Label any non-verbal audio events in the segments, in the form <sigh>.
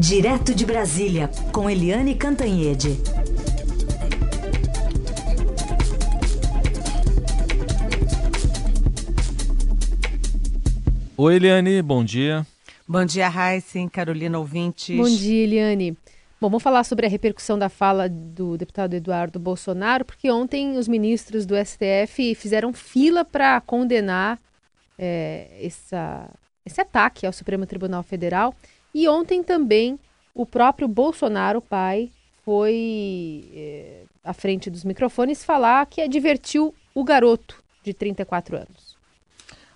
Direto de Brasília, com Eliane Cantanhede. Oi, Eliane, bom dia. Bom dia, Heisen, Carolina Ouvintes. Bom dia, Eliane. Bom, vamos falar sobre a repercussão da fala do deputado Eduardo Bolsonaro, porque ontem os ministros do STF fizeram fila para condenar é, essa, esse ataque ao Supremo Tribunal Federal. E ontem também o próprio Bolsonaro, pai, foi é, à frente dos microfones falar que advertiu o garoto de 34 anos.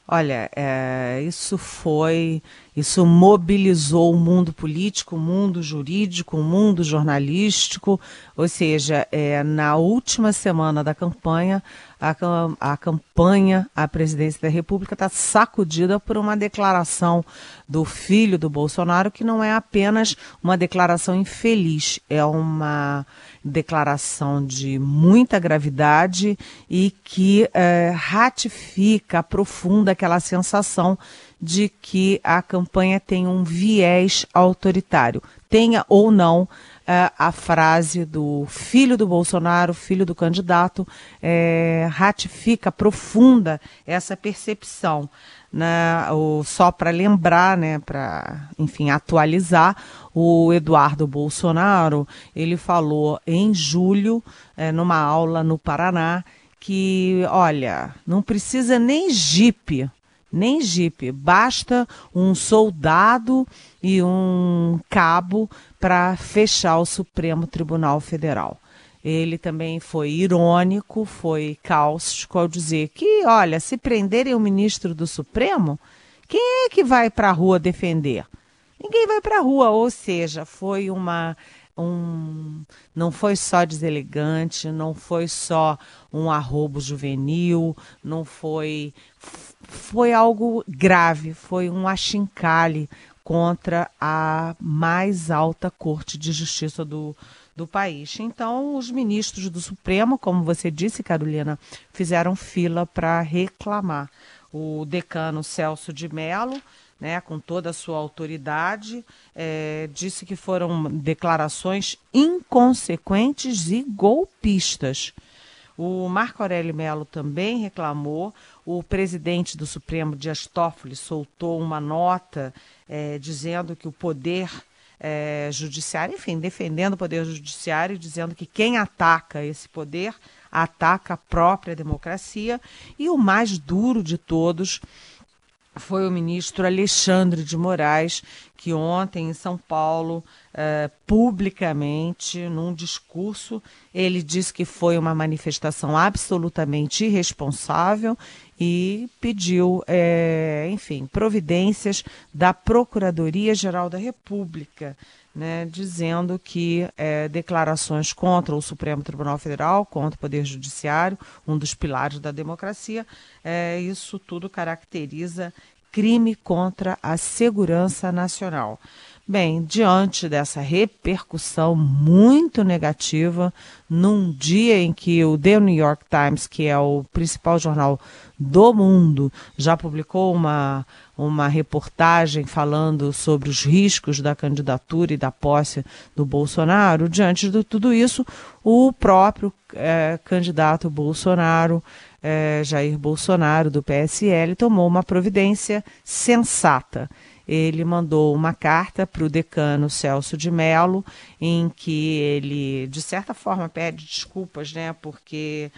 Olha, é, isso foi, isso mobilizou o mundo político, o mundo jurídico, o mundo jornalístico, ou seja, é, na última semana da campanha, a, a campanha à presidência da República está sacudida por uma declaração do filho do Bolsonaro, que não é apenas uma declaração infeliz, é uma declaração de muita gravidade e que é, ratifica, aprofunda aquela sensação de que a campanha tem um viés autoritário, tenha ou não é, a frase do filho do Bolsonaro, filho do candidato, é, ratifica, aprofunda essa percepção. Né, o, só para lembrar, né, para, enfim, atualizar, o Eduardo Bolsonaro, ele falou em julho, é, numa aula no Paraná, que, olha, não precisa nem jipe, nem jipe, basta um soldado e um cabo para fechar o Supremo Tribunal Federal. Ele também foi irônico, foi cáustico ao dizer que, olha, se prenderem o ministro do Supremo, quem é que vai para a rua defender? Ninguém vai para a rua, ou seja, foi uma um, não foi só deselegante, não foi só um arrobo juvenil, não foi foi algo grave, foi um achincalhe contra a mais alta corte de justiça do, do país. Então, os ministros do Supremo, como você disse, Carolina, fizeram fila para reclamar. O decano Celso de Mello, né, com toda a sua autoridade, é, disse que foram declarações inconsequentes e golpistas. O Marco Aurélio Melo também reclamou. O presidente do Supremo, Dias Toffoli, soltou uma nota é, dizendo que o poder é, judiciário, enfim, defendendo o poder judiciário, dizendo que quem ataca esse poder ataca a própria democracia. E o mais duro de todos foi o ministro Alexandre de Moraes, que ontem em São Paulo, eh, publicamente, num discurso, ele disse que foi uma manifestação absolutamente irresponsável e pediu, eh, enfim, providências da Procuradoria-Geral da República. Né, dizendo que eh, declarações contra o Supremo Tribunal Federal, contra o Poder Judiciário, um dos pilares da democracia, isso tudo caracteriza crime contra a segurança nacional. Bem, diante dessa repercussão muito negativa, num dia em que o The New York Times, que é o principal jornal do mundo, já publicou uma, uma reportagem falando sobre os riscos da candidatura e da posse do Bolsonaro, diante de tudo isso, o próprio é, candidato Bolsonaro eh, Jair Bolsonaro, do PSL, tomou uma providência sensata. Ele mandou uma carta para o decano Celso de Mello, em que ele, de certa forma, pede desculpas, né, porque,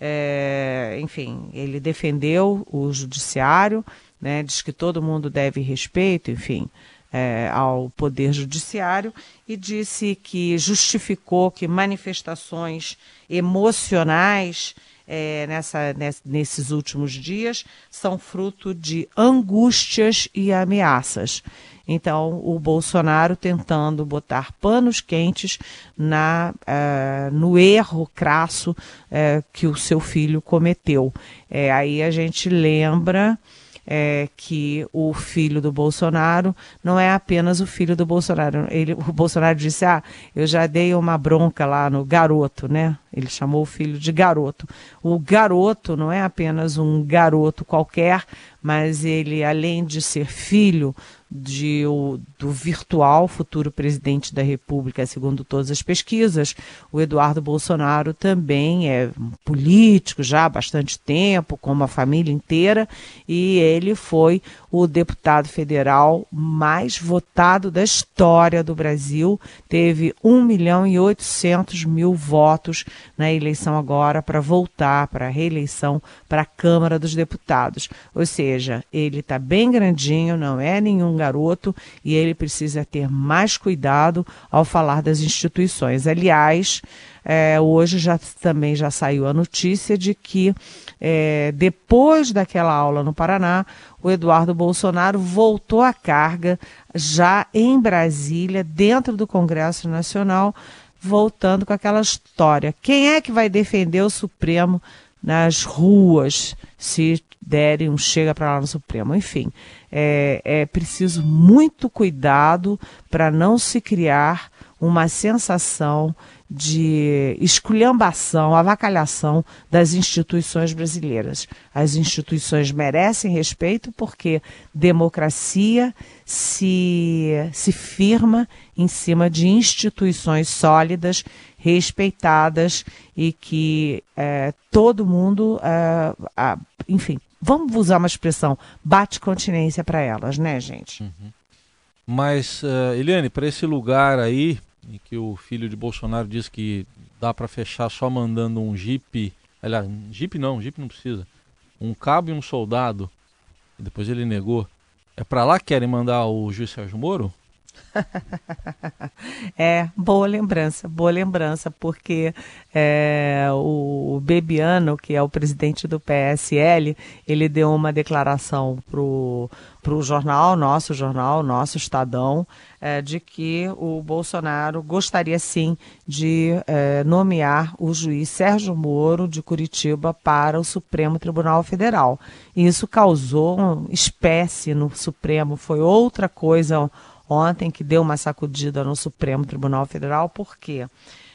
é, enfim, ele defendeu o judiciário, né, diz que todo mundo deve respeito, enfim, é, ao Poder Judiciário e disse que justificou que manifestações emocionais é, nessa, nesses últimos dias são fruto de angústias e ameaças. Então, o Bolsonaro tentando botar panos quentes na, uh, no erro crasso uh, que o seu filho cometeu. É, aí a gente lembra é, que o filho do Bolsonaro não é apenas o filho do Bolsonaro. Ele, o Bolsonaro disse: Ah, eu já dei uma bronca lá no garoto, né? Ele chamou o filho de garoto. O garoto não é apenas um garoto qualquer, mas ele, além de ser filho de, o, do virtual futuro presidente da República, segundo todas as pesquisas. O Eduardo Bolsonaro também é político já há bastante tempo, como a família inteira, e ele foi o deputado federal mais votado da história do Brasil. Teve 1 milhão e 800 mil votos na eleição agora para voltar para a reeleição para a Câmara dos Deputados. Ou seja, ele está bem grandinho, não é nenhum garoto e ele precisa ter mais cuidado ao falar das instituições. Aliás, é, hoje já também já saiu a notícia de que é, depois daquela aula no Paraná, o Eduardo Bolsonaro voltou à carga já em Brasília, dentro do Congresso Nacional, voltando com aquela história. Quem é que vai defender o Supremo nas ruas se derem um chega para lá no Supremo? Enfim, é, é preciso muito cuidado para não se criar uma sensação de esculhambação, avacalhação das instituições brasileiras. As instituições merecem respeito porque democracia se, se firma em cima de instituições sólidas, respeitadas e que é, todo mundo, é, a, enfim, vamos usar uma expressão, bate continência para elas, né, gente? Uhum. Mas, uh, Eliane, para esse lugar aí, em que o filho de Bolsonaro diz que dá para fechar só mandando um jipe, aliás, jipe não, jipe não precisa, um cabo e um soldado, e depois ele negou. É para lá que querem mandar o juiz Sérgio Moro? É, boa lembrança, boa lembrança, porque é, o Bebiano, que é o presidente do PSL, ele deu uma declaração pro para o jornal, nosso jornal, nosso Estadão, é, de que o Bolsonaro gostaria sim de é, nomear o juiz Sérgio Moro de Curitiba para o Supremo Tribunal Federal. E isso causou uma espécie no Supremo, foi outra coisa ontem que deu uma sacudida no Supremo Tribunal Federal, por quê?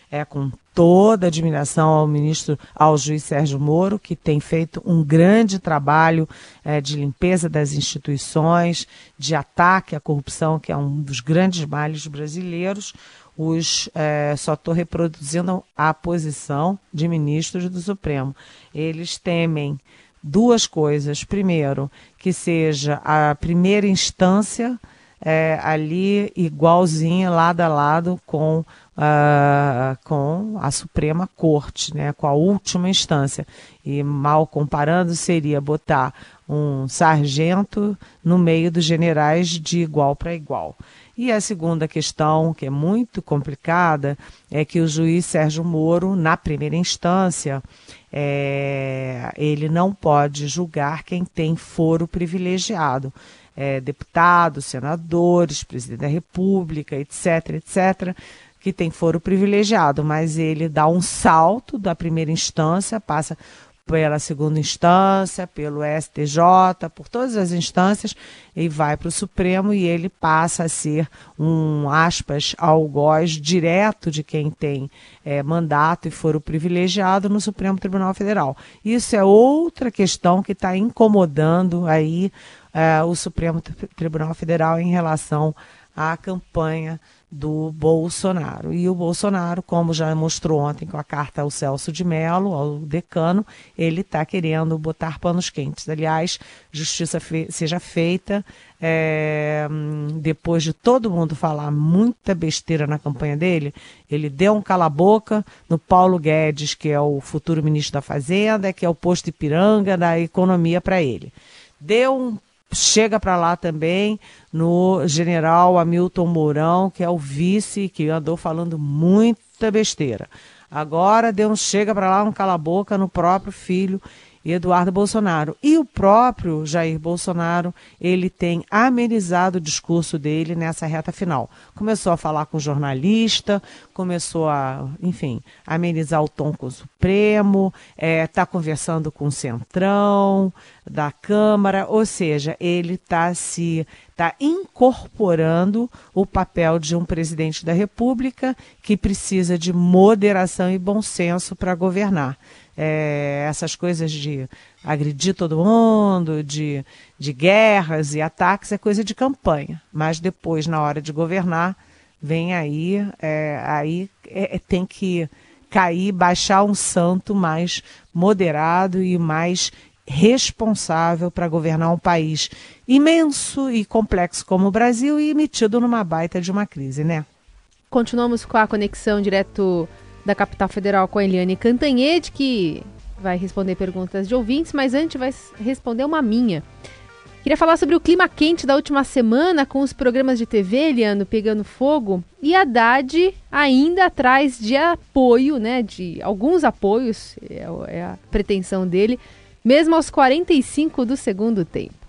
É com toda admiração ao ministro, ao juiz Sérgio Moro, que tem feito um grande trabalho é, de limpeza das instituições, de ataque à corrupção, que é um dos grandes males brasileiros. Os, é, só estou reproduzindo a posição de ministros do Supremo. Eles temem duas coisas. Primeiro, que seja a primeira instância é, ali igualzinha, lado a lado com, uh, com a Suprema Corte, né, com a última instância. E mal comparando, seria botar um sargento no meio dos generais de igual para igual. E a segunda questão, que é muito complicada, é que o juiz Sérgio Moro, na primeira instância, é, ele não pode julgar quem tem foro privilegiado é, deputados, senadores, presidente da República, etc., etc., que tem foro privilegiado, mas ele dá um salto da primeira instância, passa pela segunda instância, pelo STJ, por todas as instâncias, e vai para o Supremo e ele passa a ser um, aspas, algoz direto de quem tem é, mandato e foro privilegiado no Supremo Tribunal Federal. Isso é outra questão que está incomodando aí é, o Supremo Tribunal Federal em relação à campanha do Bolsonaro. E o Bolsonaro, como já mostrou ontem com a carta ao Celso de Mello, ao decano, ele está querendo botar panos quentes. Aliás, justiça fe seja feita é, depois de todo mundo falar muita besteira na campanha dele, ele deu um cala-boca no Paulo Guedes, que é o futuro ministro da Fazenda, que é o posto Ipiranga da economia para ele. Deu um chega para lá também no general Hamilton Mourão, que é o vice, que andou falando muita besteira. Agora deu um chega para lá, um cala-boca no próprio filho Eduardo Bolsonaro. E o próprio Jair Bolsonaro, ele tem amenizado o discurso dele nessa reta final. Começou a falar com jornalista, começou a, enfim, amenizar o tom com o Supremo, está é, tá conversando com o Centrão da Câmara, ou seja, ele está se está incorporando o papel de um presidente da República que precisa de moderação e bom senso para governar. É, essas coisas de agredir todo mundo, de, de guerras e ataques, é coisa de campanha. Mas depois, na hora de governar, vem aí, é, aí é, tem que cair, baixar um santo mais moderado e mais responsável para governar um país imenso e complexo como o Brasil e metido numa baita de uma crise, né? Continuamos com a conexão direto da capital federal com a Eliane Cantanhede, que vai responder perguntas de ouvintes, mas antes vai responder uma minha. Queria falar sobre o clima quente da última semana com os programas de TV, Eliano, pegando fogo, e a Haddad ainda atrás de apoio, né, de alguns apoios, é, é a pretensão dele, mesmo aos 45 do segundo tempo.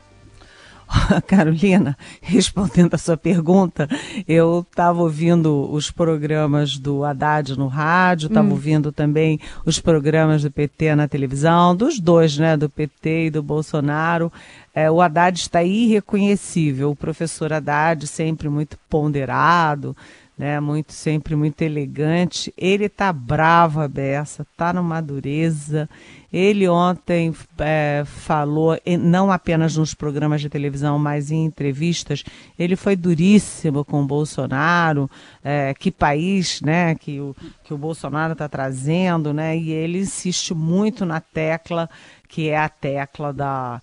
<laughs> Carolina, respondendo a sua pergunta, eu estava ouvindo os programas do Haddad no rádio, estava hum. ouvindo também os programas do PT na televisão, dos dois, né, do PT e do Bolsonaro. É, o Haddad está irreconhecível, o professor Haddad sempre muito ponderado, né, muito sempre muito elegante. Ele está bravo a beça, está numa dureza. Ele ontem é, falou, não apenas nos programas de televisão, mas em entrevistas, ele foi duríssimo com o Bolsonaro, é, que país né, que, o, que o Bolsonaro está trazendo, né, e ele insiste muito na tecla, que é a tecla da,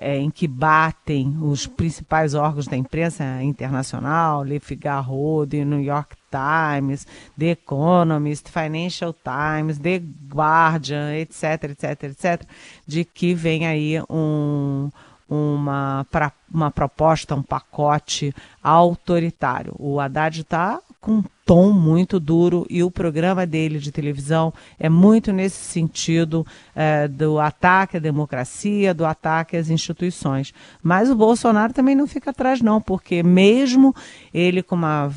em que batem os principais órgãos da imprensa internacional, Le Figaro, The New York Times, The Economist, Financial Times, The Guardian, etc, etc, etc, de que vem aí um, uma, pra, uma proposta, um pacote autoritário. O Haddad está com tom muito duro e o programa dele de televisão é muito nesse sentido é, do ataque à democracia, do ataque às instituições. Mas o Bolsonaro também não fica atrás, não, porque mesmo ele com uma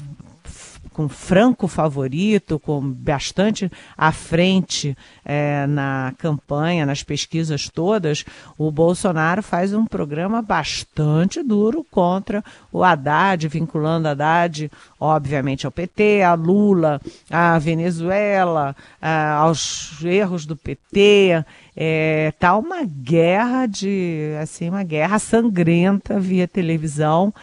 com franco favorito, com bastante à frente é, na campanha, nas pesquisas todas, o Bolsonaro faz um programa bastante duro contra o Haddad, vinculando Haddad, obviamente, ao PT, a Lula, à Venezuela, a, aos erros do PT. É, tá uma guerra de assim uma guerra sangrenta via televisão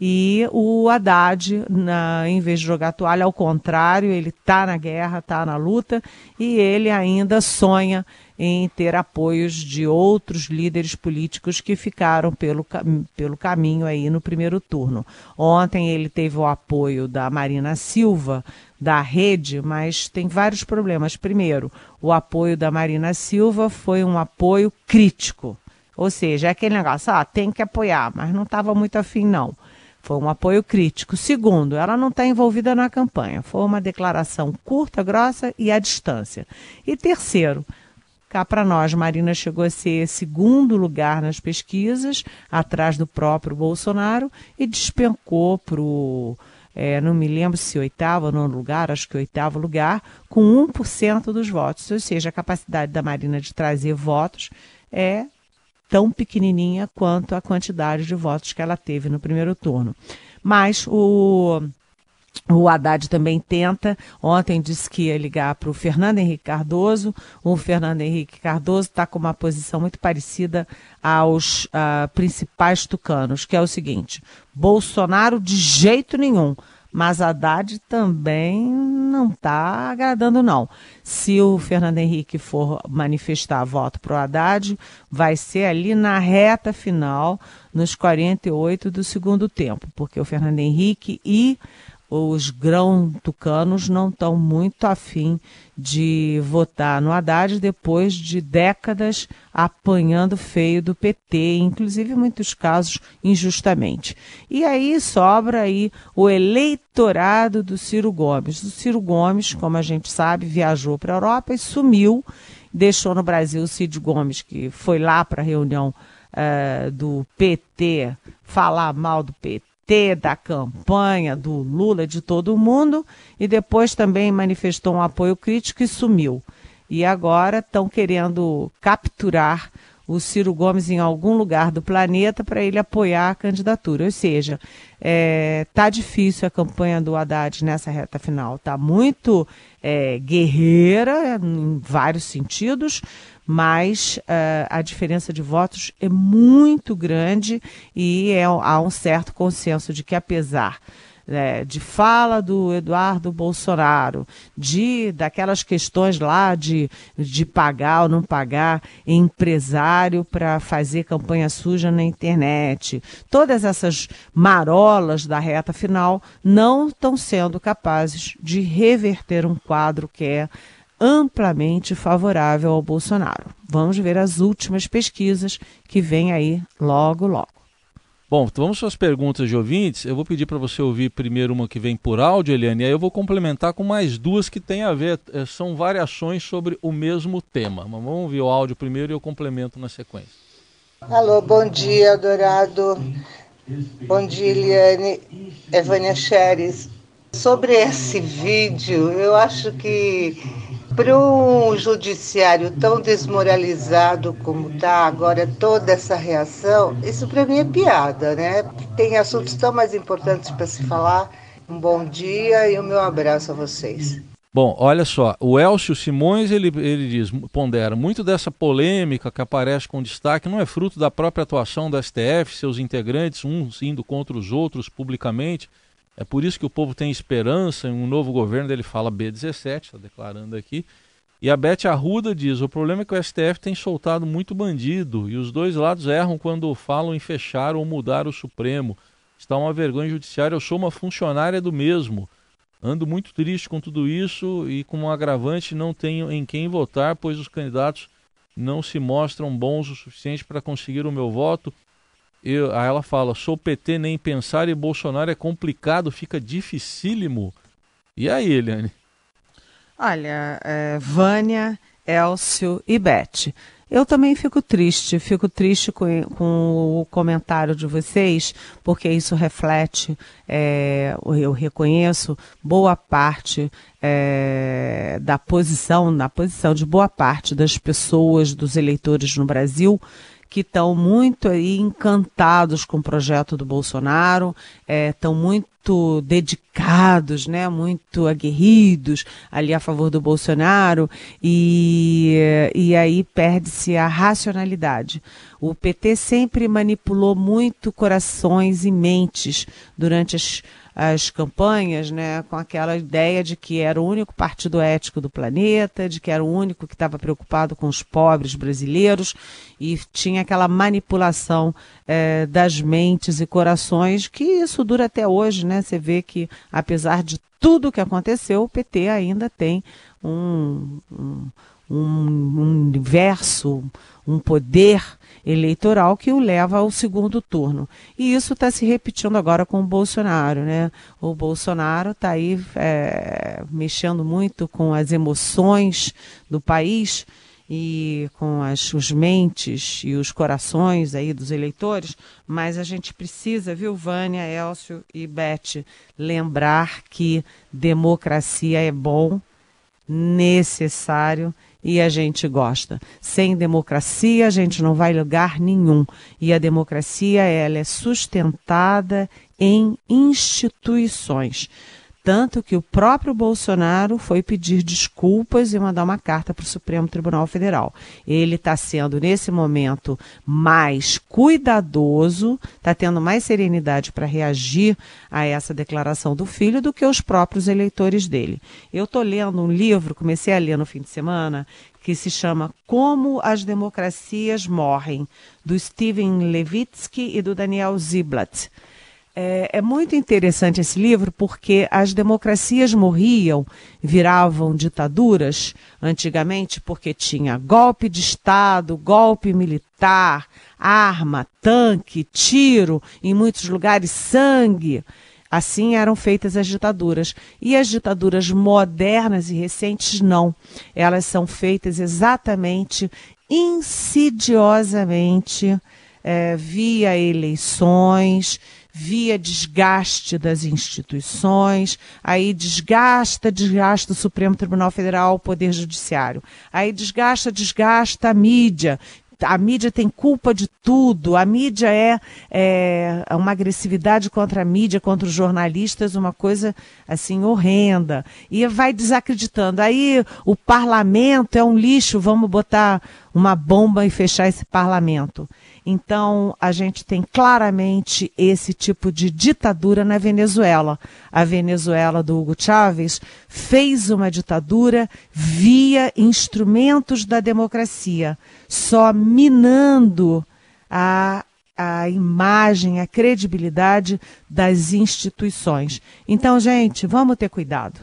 e o Haddad, na, em vez de jogar toalha, ao contrário, ele está na guerra, está na luta e ele ainda sonha em ter apoios de outros líderes políticos que ficaram pelo, pelo caminho aí no primeiro turno. Ontem ele teve o apoio da Marina Silva, da rede, mas tem vários problemas. Primeiro, o apoio da Marina Silva foi um apoio crítico. Ou seja, é aquele negócio, ah, tem que apoiar, mas não estava muito afim, não. Foi um apoio crítico. Segundo, ela não está envolvida na campanha. Foi uma declaração curta, grossa e à distância. E terceiro, cá para nós, Marina chegou a ser segundo lugar nas pesquisas, atrás do próprio Bolsonaro, e despencou para o. É, não me lembro se oitavo ou nono lugar, acho que oitavo lugar, com 1% dos votos. Ou seja, a capacidade da Marina de trazer votos é tão pequenininha quanto a quantidade de votos que ela teve no primeiro turno. Mas o o Haddad também tenta. Ontem disse que ia ligar para o Fernando Henrique Cardoso. O Fernando Henrique Cardoso está com uma posição muito parecida aos uh, principais tucanos, que é o seguinte: Bolsonaro de jeito nenhum. Mas Haddad também não está agradando, não. Se o Fernando Henrique for manifestar voto para o Haddad, vai ser ali na reta final, nos 48 do segundo tempo, porque o Fernando Henrique e os grão tucanos não estão muito afim de votar no Haddad depois de décadas apanhando feio do PT, inclusive em muitos casos injustamente. E aí sobra aí o eleitorado do Ciro Gomes. O Ciro Gomes, como a gente sabe, viajou para a Europa e sumiu, deixou no Brasil o Cid Gomes, que foi lá para a reunião uh, do PT falar mal do PT Da campanha, do Lula, de todo mundo, e depois também manifestou um apoio crítico e sumiu. E agora estão querendo capturar o Ciro Gomes em algum lugar do planeta para ele apoiar a candidatura. Ou seja, é, tá difícil a campanha do Haddad nessa reta final. Tá muito é, guerreira em vários sentidos, mas uh, a diferença de votos é muito grande e é, há um certo consenso de que, apesar é, de fala do Eduardo Bolsonaro, de daquelas questões lá de, de pagar ou não pagar empresário para fazer campanha suja na internet. Todas essas marolas da reta final não estão sendo capazes de reverter um quadro que é amplamente favorável ao Bolsonaro. Vamos ver as últimas pesquisas que vêm aí logo, logo. Bom, então vamos às perguntas de ouvintes. Eu vou pedir para você ouvir primeiro uma que vem por áudio, Eliane, e aí eu vou complementar com mais duas que têm a ver, eh, são variações sobre o mesmo tema. Mas vamos ouvir o áudio primeiro e eu complemento na sequência. Alô, bom dia, Dourado. Bom dia, Eliane. É Vânia Xeres. Sobre esse vídeo, eu acho que para um judiciário tão desmoralizado como está agora, toda essa reação, isso para mim é piada, né? Tem assuntos tão mais importantes para se falar. Um bom dia e o meu abraço a vocês. Bom, olha só, o Elcio Simões, ele, ele diz, pondera, muito dessa polêmica que aparece com destaque não é fruto da própria atuação do STF, seus integrantes, uns indo contra os outros publicamente, é por isso que o povo tem esperança em um novo governo. Ele fala B17, está declarando aqui. E a Beth Arruda diz: o problema é que o STF tem soltado muito bandido e os dois lados erram quando falam em fechar ou mudar o Supremo. Está uma vergonha judiciária. Eu sou uma funcionária do mesmo. Ando muito triste com tudo isso e, como um agravante, não tenho em quem votar, pois os candidatos não se mostram bons o suficiente para conseguir o meu voto. Eu, aí ela fala: sou PT nem pensar e Bolsonaro é complicado, fica dificílimo. E aí, Eliane? Olha, é, Vânia, Elcio e Beth. Eu também fico triste, fico triste com, com, o comentário de vocês, porque isso reflete, é, eu reconheço, boa parte é, da posição, na posição de boa parte das pessoas, dos eleitores no Brasil, que estão muito aí encantados com o projeto do Bolsonaro, estão é, muito dedicados, né, muito aguerridos ali a favor do Bolsonaro e, e aí perde-se a racionalidade. O PT sempre manipulou muito corações e mentes durante as as campanhas, né, com aquela ideia de que era o único partido ético do planeta, de que era o único que estava preocupado com os pobres brasileiros e tinha aquela manipulação é, das mentes e corações que isso dura até hoje, né? Você vê que apesar de tudo que aconteceu, o PT ainda tem um, um, um universo, um poder eleitoral que o leva ao segundo turno. E isso está se repetindo agora com o Bolsonaro. Né? O Bolsonaro está aí é, mexendo muito com as emoções do país e com as os mentes e os corações aí dos eleitores, mas a gente precisa, viu, Vânia, Elcio e Beth, lembrar que democracia é bom, necessário e a gente gosta. Sem democracia a gente não vai lugar nenhum. E a democracia ela é sustentada em instituições. Tanto que o próprio Bolsonaro foi pedir desculpas e mandar uma carta para o Supremo Tribunal Federal. Ele está sendo, nesse momento, mais cuidadoso, está tendo mais serenidade para reagir a essa declaração do filho do que os próprios eleitores dele. Eu estou lendo um livro, comecei a ler no fim de semana, que se chama Como as Democracias Morrem, do Steven Levitsky e do Daniel Ziblatt. É, é, muito interessante esse livro porque as democracias morriam, viravam ditaduras antigamente porque tinha golpe de Estado, golpe militar, arma, tanque, tiro, em muitos lugares sangue. Assim eram feitas as ditaduras. E as ditaduras modernas e recentes não. Elas são feitas exatamente insidiosamente é, via eleições via desgaste das instituições, aí desgasta, desgasta o Supremo Tribunal Federal, o Poder Judiciário, aí desgasta, desgasta a mídia, a mídia tem culpa de tudo. A mídia é, é uma agressividade contra a mídia, contra os jornalistas, uma coisa assim horrenda. E vai desacreditando. Aí o parlamento é um lixo, vamos botar uma bomba e fechar esse parlamento. Então, a gente tem claramente esse tipo de ditadura na Venezuela. A Venezuela do Hugo Chávez fez uma ditadura via instrumentos da democracia, só minando a a imagem, a credibilidade das instituições. Então, gente, vamos ter cuidado.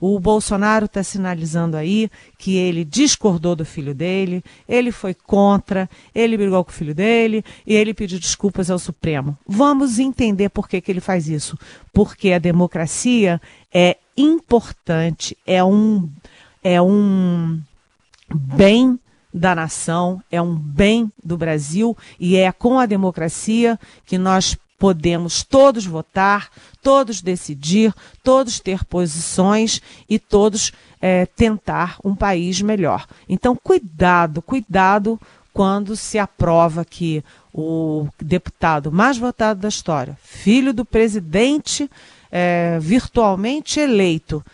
O Bolsonaro está sinalizando aí que ele discordou do filho dele, ele foi contra, ele brigou com o filho dele e ele pediu desculpas ao Supremo. Vamos entender por que, que ele faz isso. Porque a democracia é importante, é um, é um bem da nação, é um bem do Brasil e é com a democracia que nós podemos todos votar, todos decidir, todos ter posições e todos é, tentar um país melhor. Então, cuidado, cuidado quando se aprova que o deputado mais votado da história, filho do presidente é, virtualmente eleito,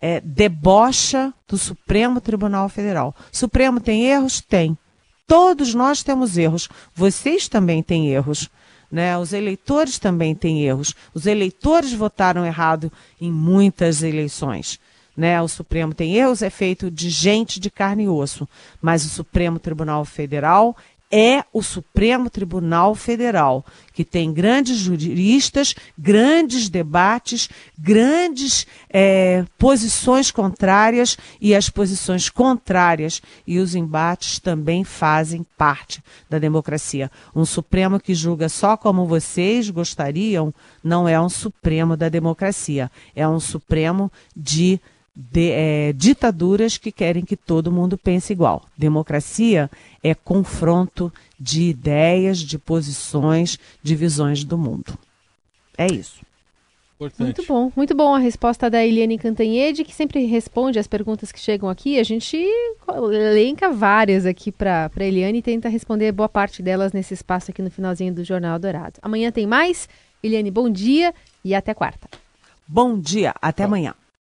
é, debocha do Supremo Tribunal Federal. Supremo tem erros? Tem. Todos nós temos erros. Vocês também têm erros. Né? Os eleitores também têm erros. Os eleitores votaram errado em muitas eleições. Né? O Supremo tem erros, é feito de gente de carne e osso. Mas o Supremo Tribunal Federal é o Supremo Tribunal Federal, que tem grandes juristas, grandes debates, grandes é, posições contrárias, e as posições contrárias e os embates também fazem parte da democracia. Um Supremo que julga só como vocês gostariam não é um Supremo da democracia, é um Supremo de de, é, ditaduras que querem que todo mundo pense igual. Democracia é confronto de ideias, de posições, de visões do mundo. É isso. Importante. Muito bom, muito bom a resposta da Eliane Cantanhede, que sempre responde as perguntas que chegam aqui. A gente elenca várias aqui para a Eliane e tenta responder boa parte delas nesse espaço aqui no finalzinho do Jornal Dourado. Amanhã tem mais. Eliane, bom dia e até quarta. Bom dia, até Tchau. amanhã.